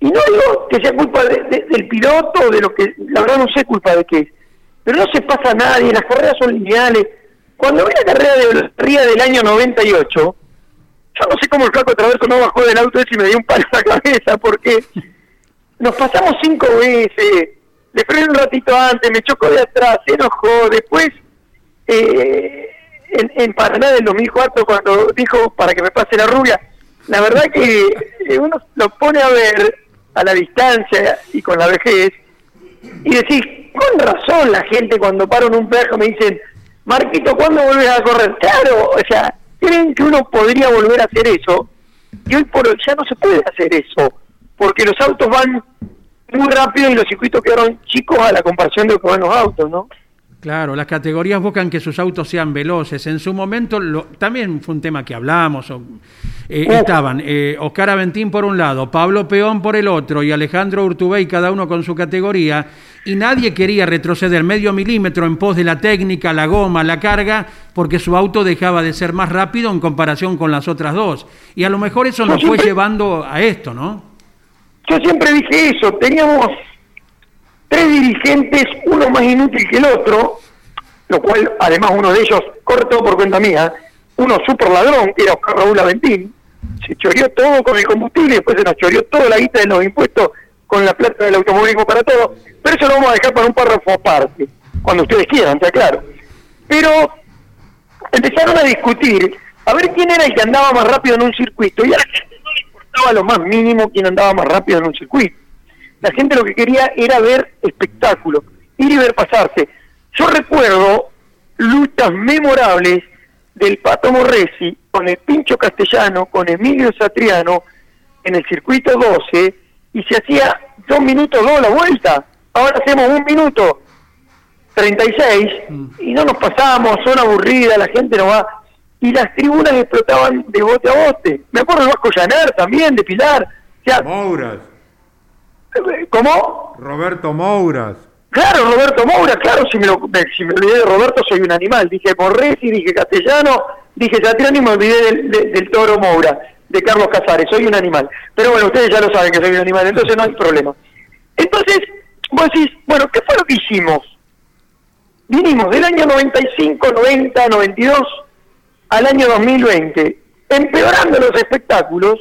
Y no digo que sea culpa del piloto de lo que, la verdad no sé culpa de qué Pero no se pasa a nadie, las carreras son lineales. Cuando vi la carrera de Ría del año 98, yo no sé cómo el flaco otra vez no bajó del auto y me dio un palo en la cabeza, porque nos pasamos cinco veces, le frené un ratito antes, me chocó de atrás, se enojó, después eh, en, en Paraná del 2004 cuando dijo para que me pase la rubia, la verdad que eh, uno lo pone a ver a la distancia y con la vejez y decís, con razón la gente cuando paro en un perro me dicen, Marquito, ¿cuándo vuelves a correr? Claro, o sea, creen que uno podría volver a hacer eso y hoy por hoy ya no se puede hacer eso porque los autos van muy rápido y los circuitos quedaron chicos a la comparación de con los autos, ¿no? Claro, las categorías buscan que sus autos sean veloces. En su momento también fue un tema que hablamos. Eh, estaban eh, Oscar Aventín por un lado, Pablo Peón por el otro y Alejandro Urtubey, cada uno con su categoría. Y nadie quería retroceder medio milímetro en pos de la técnica, la goma, la carga, porque su auto dejaba de ser más rápido en comparación con las otras dos. Y a lo mejor eso nos fue llevando a esto, ¿no? Yo siempre dije eso, teníamos tres dirigentes, uno más inútil que el otro, lo cual además uno de ellos corre todo por cuenta mía, uno super ladrón, que era Oscar Raúl Aventín, se choreó todo con el combustible, después se nos choreó toda la guita de los impuestos con la plata del automovilismo para todo, pero eso lo vamos a dejar para un párrafo aparte, cuando ustedes quieran, está claro. Pero empezaron a discutir a ver quién era el que andaba más rápido en un circuito, y a importaba lo más mínimo quién andaba más rápido en un circuito la gente lo que quería era ver espectáculo, ir y ver pasarse. Yo recuerdo luchas memorables del Pato Morresi con el Pincho Castellano, con Emilio Satriano, en el circuito 12, y se hacía dos minutos dos la vuelta. Ahora hacemos un minuto 36 y no nos pasamos, son aburridas, la gente no va. Y las tribunas explotaban de bote a bote. Me acuerdo de Vasco Llanar también, de Pilar. O ¿Cómo? Roberto Mouras. Claro, Roberto Mouras, claro, si me, lo, si me olvidé de Roberto soy un animal. Dije Morresi, dije Castellano, dije Satriani y me olvidé del, toro Moura, de Carlos Casares, soy un animal. Pero bueno, ustedes ya lo saben que soy un animal, entonces no hay problema. Entonces, vos decís, bueno, ¿qué fue lo que hicimos? Vinimos del año 95, 90, 92 al año 2020, empeorando los espectáculos.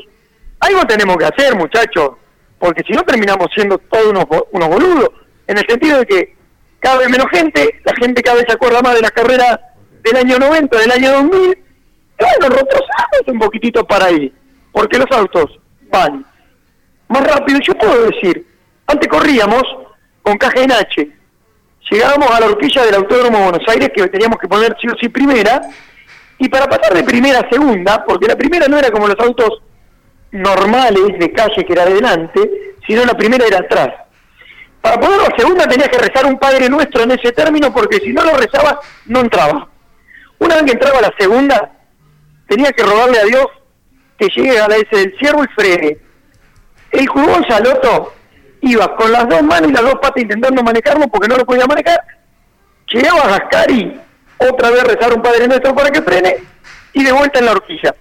Algo tenemos que hacer, muchachos porque si no terminamos siendo todos unos, unos boludos, en el sentido de que cada vez menos gente, la gente cada vez se acuerda más de la carrera del año 90, del año 2000, y bueno, retrocedamos un poquitito para ahí, porque los autos van más rápido, yo puedo decir, antes corríamos con caja en H, llegábamos a la horquilla del Autódromo de Buenos Aires, que teníamos que poner sí o sí primera, y para pasar de primera a segunda, porque la primera no era como los autos normales de calle que era adelante, sino la primera era atrás. Para poder la segunda tenías que rezar un Padre Nuestro en ese término porque si no lo rezaba no entraba. Una vez que entraba la segunda, tenía que rogarle a Dios que llegue a la S del ciervo y frene. El jugón Saloto iba con las dos manos y las dos patas intentando manejarlo porque no lo podía manejar, llegaba a Gascari, otra vez rezar un Padre Nuestro para que frene y de vuelta en la horquilla.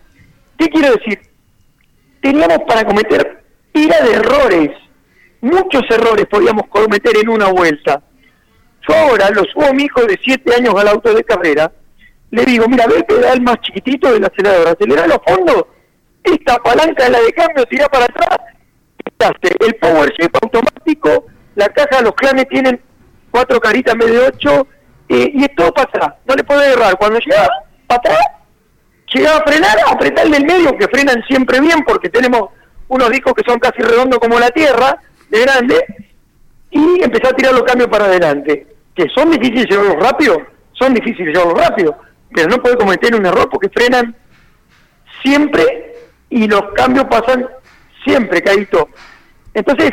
¿Qué quiero decir? Teníamos para cometer pila de errores, muchos errores podíamos cometer en una vuelta. Yo ahora lo subo a mi hijo de 7 años al auto de carrera, le digo, mira, ve el pedal más chiquitito del acelerador, acelera a fondo, esta palanca de la de cambio, tira para atrás, el power shape automático, la caja los clanes tienen cuatro caritas en vez de ocho, y es todo para atrás, no le puede errar. Cuando llega para atrás, llega a frenar, a apretarle el medio, que frenan siempre bien, porque tenemos unos discos que son casi redondos como la Tierra, de grande, y empezar a tirar los cambios para adelante. Que son difíciles llevarlos rápido, son difíciles llevarlos rápido, pero no puede cometer un error porque frenan siempre y los cambios pasan siempre, Caíto. Entonces,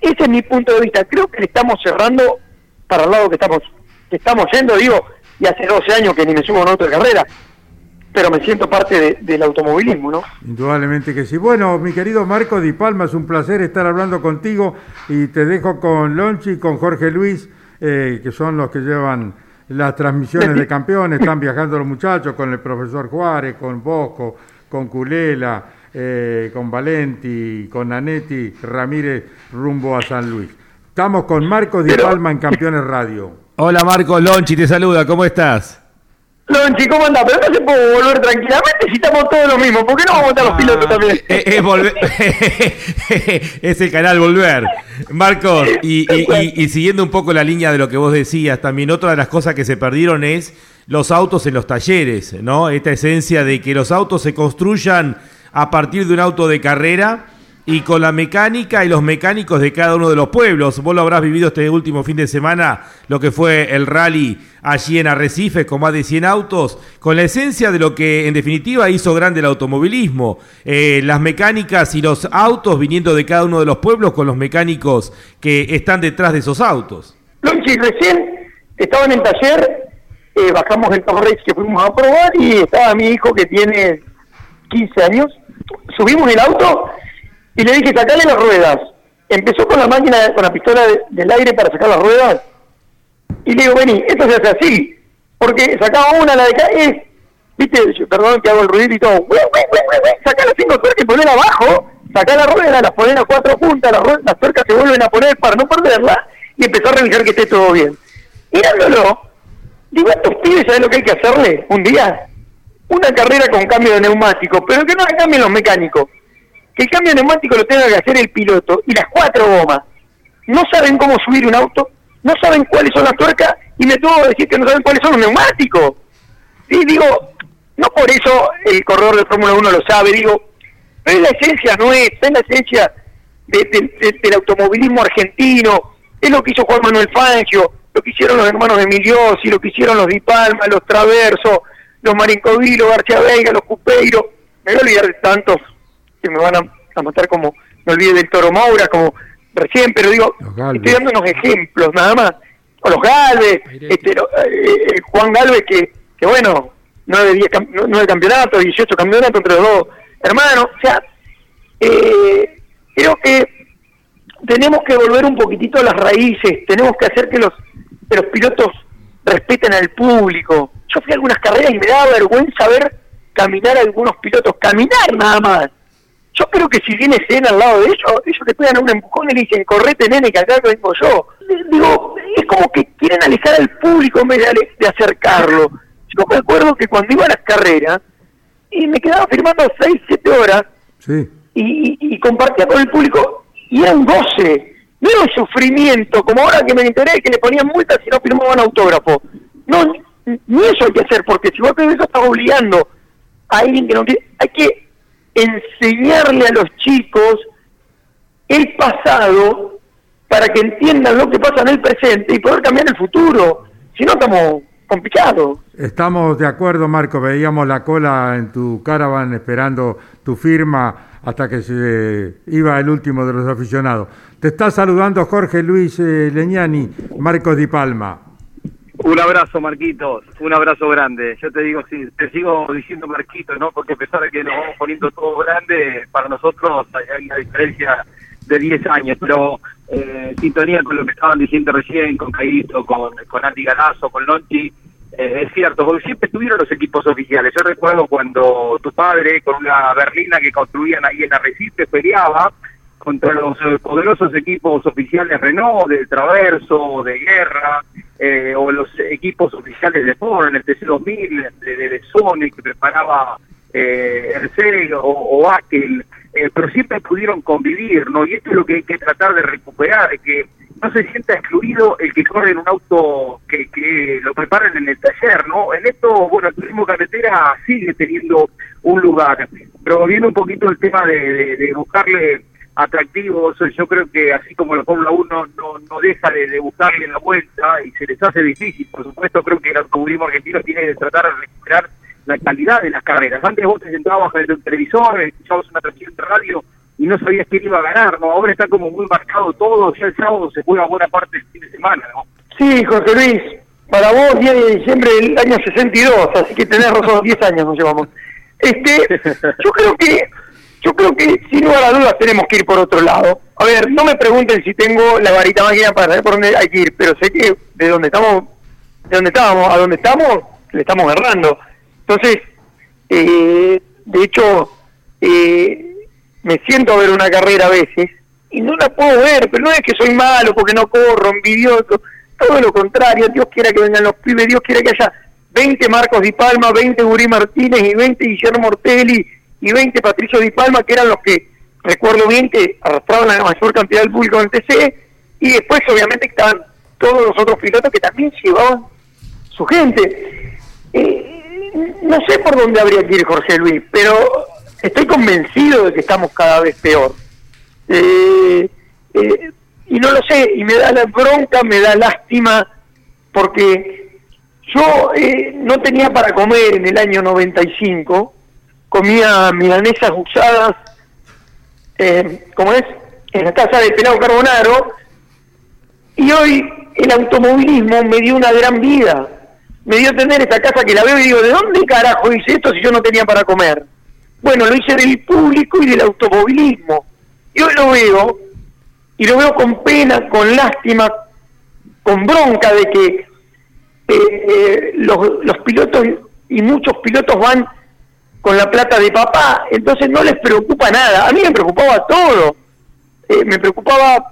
ese es mi punto de vista. Creo que le estamos cerrando para el lado que estamos, que estamos yendo, digo, y hace 12 años que ni me subo a otra carrera, pero me siento parte del automovilismo, ¿no? Indudablemente que sí. Bueno, mi querido Marco Di Palma, es un placer estar hablando contigo y te dejo con Lonchi y con Jorge Luis, eh, que son los que llevan las transmisiones de campeones, están viajando los muchachos con el profesor Juárez, con Bosco, con Culela, eh, con Valenti, con Anetti, Ramírez rumbo a San Luis. Estamos con Marco Di Palma en Campeones Radio. Hola Marco, Lonchi te saluda, ¿cómo estás? Lonchi, ¿cómo andás? Pero no se puede volver tranquilamente si estamos todos lo mismo. ¿Por qué no vamos a estar los ah, pilotos también? Es, es, volver, es el canal Volver. Marcos, y, y, siguiendo un poco la línea de lo que vos decías, también otra de las cosas que se perdieron es los autos en los talleres, ¿no? Esta esencia de que los autos se construyan a partir de un auto de carrera y con la mecánica y los mecánicos de cada uno de los pueblos. Vos lo habrás vivido este último fin de semana, lo que fue el rally allí en Arrecife con más de 100 autos, con la esencia de lo que en definitiva hizo grande el automovilismo. Eh, las mecánicas y los autos viniendo de cada uno de los pueblos con los mecánicos que están detrás de esos autos. Lonchi, recién estaban en taller, eh, bajamos el Torres que fuimos a probar y estaba mi hijo que tiene 15 años. Subimos el auto y le dije, sacale las ruedas. Empezó con la máquina, con la pistola del aire para sacar las ruedas. Y le digo, vení, esto se hace así. Porque sacaba una, la de acá es, viste, perdón que hago el ruidito y todo. Sacá las cinco tuercas y poner abajo, sacá la rueda, las poner a cuatro puntas, las, las tuercas se vuelven a poner para no perderlas y empezó a revisar que esté todo bien. Mirándolo, digo, estos pibes, ¿sabes lo que hay que hacerle un día? Una carrera con cambio de neumático, pero que no la cambien los mecánicos que el cambio neumático lo tenga que hacer el piloto y las cuatro gomas no saben cómo subir un auto, no saben cuáles son las tuercas y me tuvo que decir que no saben cuáles son los neumáticos. Y digo, no por eso el corredor de Fórmula 1 lo sabe, digo, es la esencia nuestra, es la esencia del automovilismo argentino, es lo que hizo Juan Manuel Fangio, lo que hicieron los hermanos Emiliosi, lo que hicieron los Di Palma, los Traverso, los Marincovilo, García Veiga, los Cupeiro, me voy a olvidar de tantos me van a, matar como, me olvide del Toro Maura, como recién, pero digo, estoy dando unos ejemplos nada más. O los Galvez, este, eh, eh, Juan Galvez, que, que bueno, nueve, diez, nueve campeonatos, 18 campeonatos entre los dos hermanos. O sea, eh, creo que tenemos que volver un poquitito a las raíces, tenemos que hacer que los, que los pilotos respeten al público. Yo fui a algunas carreras y me daba vergüenza ver caminar a algunos pilotos, caminar nada más. Yo creo que si viene Sena al lado de ellos, ellos te pegan un empujón y le dicen, correte nene, que acá vengo yo. Digo, es como que quieren alejar al público en vez de, acercarlo. Yo me acuerdo que cuando iba a las carreras, y me quedaba firmando 6, 7 horas, y, compartía con el público, y era un goce, no era un sufrimiento, como ahora que me enteré que le ponían multas si no firmaban autógrafo. No, ni eso hay que hacer, porque si vos te eso estás obligando a alguien que no quiere, hay que enseñarle a los chicos el pasado para que entiendan lo que pasa en el presente y poder cambiar el futuro. Si no, estamos complicados. Estamos de acuerdo, Marco. Veíamos la cola en tu caravan esperando tu firma hasta que se iba el último de los aficionados. Te está saludando Jorge Luis eh, Leñani, Marco Di Palma. Un abrazo, Marquitos, un abrazo grande. Yo te digo, sí, te sigo diciendo Marquitos, ¿no? Porque a pesar de que nos vamos poniendo todo grande, para nosotros hay una diferencia de 10 años. Pero eh, sintonía con lo que estaban diciendo recién, con Caíto, con, con Andy Galazo, con Lonchi. Eh, es cierto, porque siempre estuvieron los equipos oficiales. Yo recuerdo cuando tu padre, con una berlina que construían ahí en Arrecife, peleaba contra los eh, poderosos equipos oficiales Renault, de Traverso, de Guerra, eh, o los equipos oficiales de Ford en el TC2000, de, de, Sony, que preparaba eh, Ercel o, o Akel, eh, pero siempre pudieron convivir, ¿no? Y esto es lo que hay que tratar de recuperar, que no se sienta excluido el que corre en un auto que, que lo preparen en el taller, ¿no? En esto, bueno, el turismo carretera sigue teniendo un lugar, pero viene un poquito el tema de, de buscarle atractivos, yo creo que así como la Fórmula 1 no, no deja de, de, buscarle la vuelta y se les hace difícil, por supuesto creo que el automovilismo argentino tiene que tratar de recuperar la calidad de las carreras. Antes vos te sentabas en el televisor, escuchabas una transmisión de radio y no sabías quién iba a ganar, ¿no? Ahora está como muy marcado todo, ya el sábado se juega buena parte del fin de semana, ¿no? Sí, Jorge Luis, para vos, 10 de diciembre del año 62, así que tenés razón, 10 años nos llevamos. Este, yo creo que, yo creo que sin lugar a dudas tenemos que ir por otro lado. A ver, no me pregunten si tengo la varita máquina para saber por dónde hay que ir, pero sé que de donde estamos, de donde estábamos a donde estamos, le estamos errando. Entonces, eh, de hecho, eh, me siento a ver una carrera a veces y no la puedo ver, pero no es que soy malo porque no corro, envidioso, todo lo contrario, Dios quiera que vengan los pibes, Dios quiera que haya 20 Marcos Di Palma, 20 Uri Martínez y 20 Guillermo Mortelli y 20 Patricio Di Palma, que eran los que recuerdo bien que arrastraban la mayor cantidad del público en TC, y después obviamente estaban todos los otros pilotos que también llevaban su gente. Eh, no sé por dónde habría que ir Jorge Luis, pero estoy convencido de que estamos cada vez peor. Eh, eh, y no lo sé, y me da la bronca, me da lástima, porque yo eh, no tenía para comer en el año 95, comía milanesas usadas, eh, como es, en la casa de Pelado Carbonaro, y hoy el automovilismo me dio una gran vida, me dio tener esta casa que la veo y digo, ¿de dónde carajo hice esto si yo no tenía para comer? Bueno, lo hice del público y del automovilismo. Y hoy lo veo, y lo veo con pena, con lástima, con bronca de que eh, eh, los, los pilotos y muchos pilotos van con la plata de papá, entonces no les preocupa nada. A mí me preocupaba todo. Eh, me preocupaba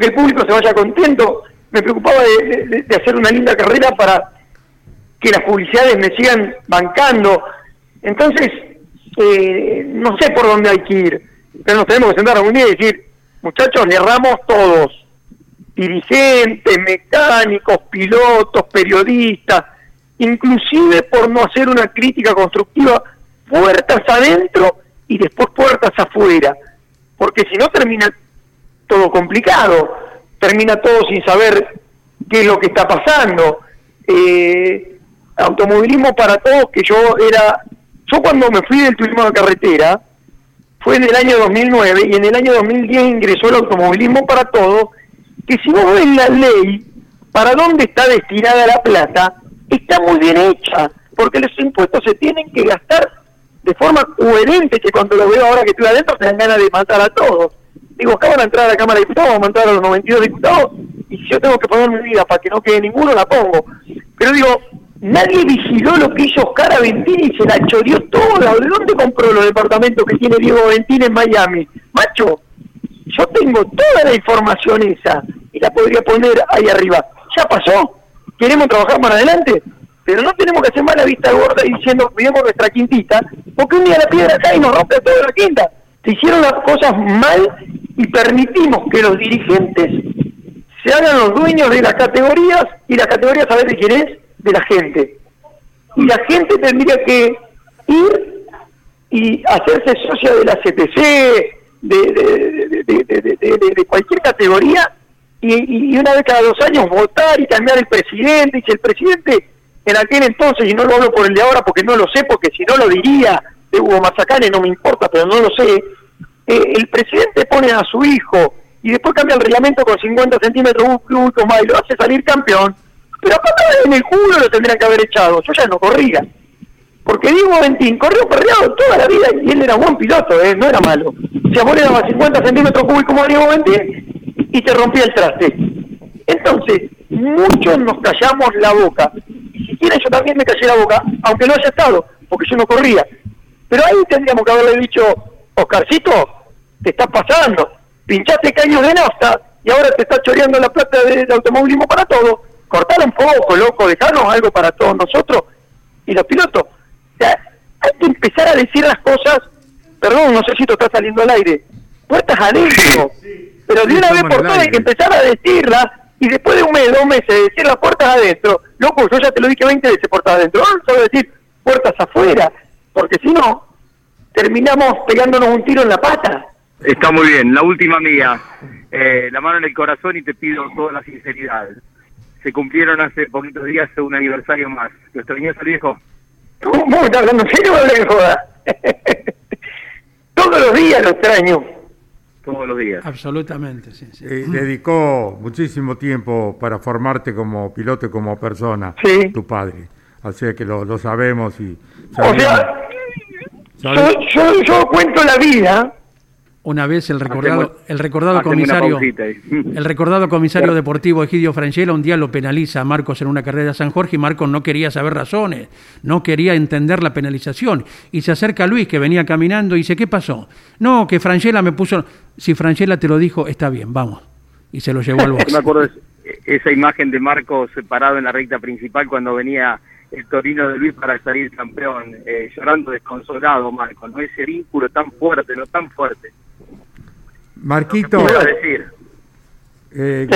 que el público se vaya contento, me preocupaba de, hacer una linda carrera para que las publicidades me sigan bancando. Entonces, eh, no sé por dónde hay que ir, pero nos tenemos que sentar algún día y decir, muchachos, le erramos todos, dirigentes, mecánicos, pilotos, periodistas, inclusive por no hacer una crítica constructiva, puertas adentro y después puertas afuera, porque si no termina todo complicado, termina todo sin saber qué es lo que está pasando. Eh, automovilismo para todos, que yo era, yo cuando me fui del turismo de carretera, fue en el año 2009 y en el año 2010 ingresó el automovilismo para todos, que si vos ves la ley, para dónde está destinada la plata, está muy bien hecha, porque los impuestos se tienen que gastar de forma coherente, que cuando lo veo ahora que estoy adentro, te dan ganas de matar a todos. Digo, acá van a entrar a la Cámara de Diputados, vamos a entrar a los 92 diputados, y si yo tengo que poner mi vida para que no quede ninguno, la pongo. Pero digo, nadie vigiló lo que hizo Oscar Aventini se la choreó toda. ¿De dónde compró los departamentos que tiene Diego Aventini en Miami? Macho, yo tengo toda la información esa y la podría poner ahí arriba. Ya pasó, queremos trabajar más adelante, pero no tenemos que hacer mala vista gorda diciendo, cuidemos nuestra quintita, porque un día la piedra cae y nos rompe toda la quinta. Se hicieron las cosas mal y permitimos que los dirigentes se hagan los dueños de las categorías y las categorías, ¿sabes de quién es? De la gente. Y la gente tendría que ir y hacerse socia de la CTC, de cualquier categoría, y, y, una vez cada dos años votar y cambiar el presidente, y si el presidente en aquel entonces, y no lo hablo por el de ahora porque no lo sé, porque si no lo diría de Hugo Mazacane, no me importa, pero no lo sé, eh, el presidente pone a su hijo y después cambia el reglamento con 50 centímetros un club y lo hace salir campeón, pero acá en el culo lo tendrían que haber echado, yo ya no corría. Porque Diego Ventín corrió perreado toda la vida y él era buen piloto, ¿eh? no era malo. Si a vos le dabas 50 centímetros cúbicos como Diego Ventín, y te rompía el traste. Entonces, muchos nos callamos la boca. Y si quieres, yo también me callé la boca, aunque no haya estado, porque yo no corría. Pero ahí tendríamos que haberle dicho, Oscarcito, te está pasando, pinchaste caños de nafta y ahora te está choreando la plata del automovilismo para todo. Cortala un poco, loco, dejarnos algo para todos nosotros y los pilotos. O sea, hay que empezar a decir las cosas, perdón, no sé si esto está saliendo al aire, puertas adentro. Pero de una vez por todas hay que empezar a decirlas y después de un mes, dos meses, decir las puertas adentro. Loco, yo ya te lo dije 20 veces puertas adentro. Solo decir puertas afuera, porque si no, terminamos pegándonos un tiro en la pata. Está muy bien. La última mía. Eh, la mano en el corazón y te pido toda la sinceridad. Se cumplieron hace poquitos días un aniversario más. ¿Lo extrañas al viejo? ¿Cómo estás hablando en serio o de joda? Todos los días lo extraño. Todos los días. Absolutamente, sí. sí. Eh, dedicó muchísimo tiempo para formarte como piloto y como persona, Sí. tu padre. Así que lo, lo sabemos y... O sabemos- sea, yo, yo, yo cuento la vida. Una vez el recordado, Hacemos- el recordado comisario, el recordado comisario deportivo Egidio Franchella un día lo penaliza a Marcos en una carrera de San Jorge y Marcos no quería saber razones, no quería entender la penalización y se acerca a Luis que venía caminando y dice ¿qué pasó? No, que Franchella me puso, si Franchella te lo dijo está bien, vamos y se lo llevó al box. me acuerdo de esa imagen de Marcos parado en la recta principal cuando venía el Torino de Luis para salir campeón, eh, llorando desconsolado, Marcos, ¿no? Ese vínculo tan fuerte, no tan fuerte. Marquito, ¿Qué decir? eh,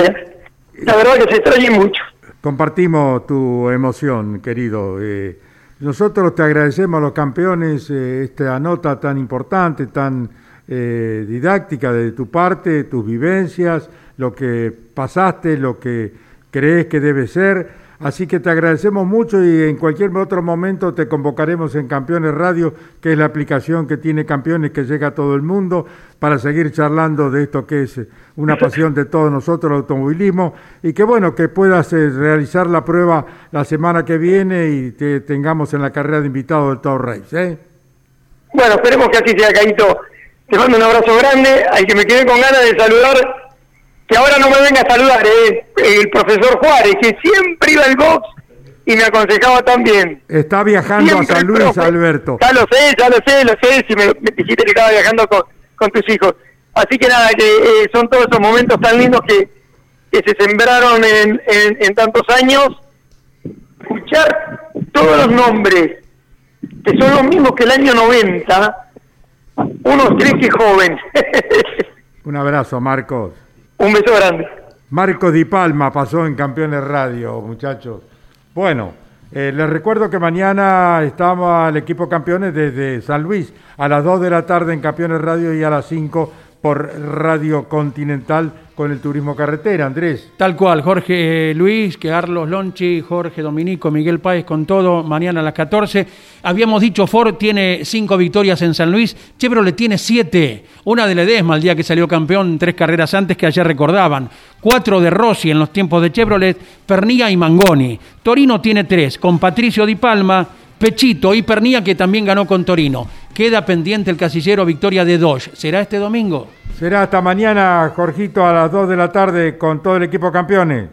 La verdad que se extraña mucho. compartimos tu emoción, querido. Eh, nosotros te agradecemos a los campeones eh, esta nota tan importante, tan didáctica de tu parte, tus vivencias, lo que pasaste, lo que crees que debe ser. Así que te agradecemos mucho y en cualquier otro momento te convocaremos en Campeones Radio, que es la aplicación que tiene Campeones que llega a todo el mundo, para seguir charlando de esto que es una pasión de todos nosotros, el automovilismo, y que bueno, que puedas eh, realizar la prueba la semana que viene y te tengamos en la carrera de invitado del Tour Race. ¿eh? Bueno, esperemos que así sea, Caíto. Te mando un abrazo grande, al que me quedé con ganas de saludar, que ahora no me venga a saludar, eh, el profesor Juárez, que siempre iba al box y me aconsejaba también. Está viajando Siempre a San el Luis. Alberto. Ya lo sé, ya lo sé, lo sé, si me, me dijiste que estaba viajando con, con tus hijos. Así que nada, que eh, son todos esos momentos tan lindos que, que se sembraron en, en, en tantos años. Escuchar todos los nombres, que son los mismos que el año 90, uno cree que es joven. Un abrazo, Marcos. Un beso grande. Marcos Di Palma pasó en Campeones Radio, muchachos. Bueno, eh, les recuerdo que mañana estamos el equipo Campeones desde San Luis a las 2 de la tarde en Campeones Radio y a las 5 por Radio Continental con el Turismo Carretera. Andrés. Tal cual, Jorge Luis, Carlos Lonchi, Jorge Dominico, Miguel Páez con todo, mañana a las 14. Habíamos dicho, Ford tiene cinco victorias en San Luis, Chevrolet tiene siete. Una de Ledesma el día que salió campeón tres carreras antes que ayer recordaban. Cuatro de Rossi en los tiempos de Chevrolet, Pernilla y Mangoni. Torino tiene tres, con Patricio Di Palma, Pechito y Pernilla que también ganó con Torino. Queda pendiente el casillero victoria de Dodge. ¿Será este domingo? Será hasta mañana, Jorgito, a las 2 de la tarde con todo el equipo Campeones.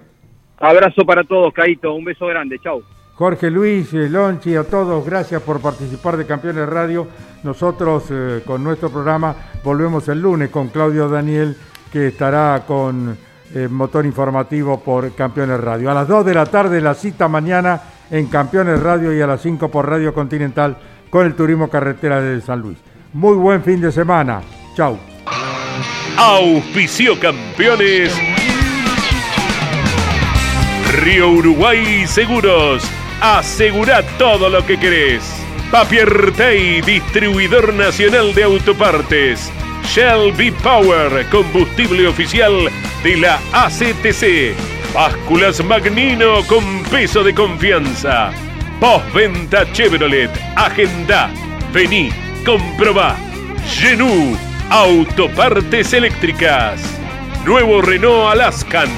Abrazo para todos, Caito. Un beso grande. Chau. Jorge Luis, eh, Lonchi, a todos, gracias por participar de Campeones Radio. Nosotros eh, con nuestro programa volvemos el lunes con Claudio Daniel, que estará con eh, motor informativo por Campeones Radio. A las 2 de la tarde la cita mañana en Campeones Radio y a las 5 por Radio Continental con el Turismo Carretera de San Luis. Muy buen fin de semana. Chau. Auspicio campeones. Río Uruguay Seguros. Asegura todo lo que querés. Papiertei, distribuidor nacional de autopartes. Shell V-Power, combustible oficial de la ACTC. Básculas Magnino con peso de confianza. Postventa Chevrolet. Agenda. Vení, comprobá. Genú, autopartes eléctricas. Nuevo Renault Alaskan.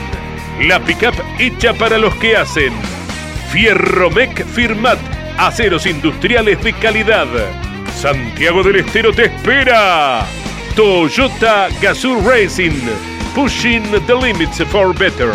La pickup hecha para los que hacen. Fierromec Firmat. Aceros industriales de calidad. Santiago del Estero te espera. Toyota Gazoo Racing. Pushing the Limits for Better.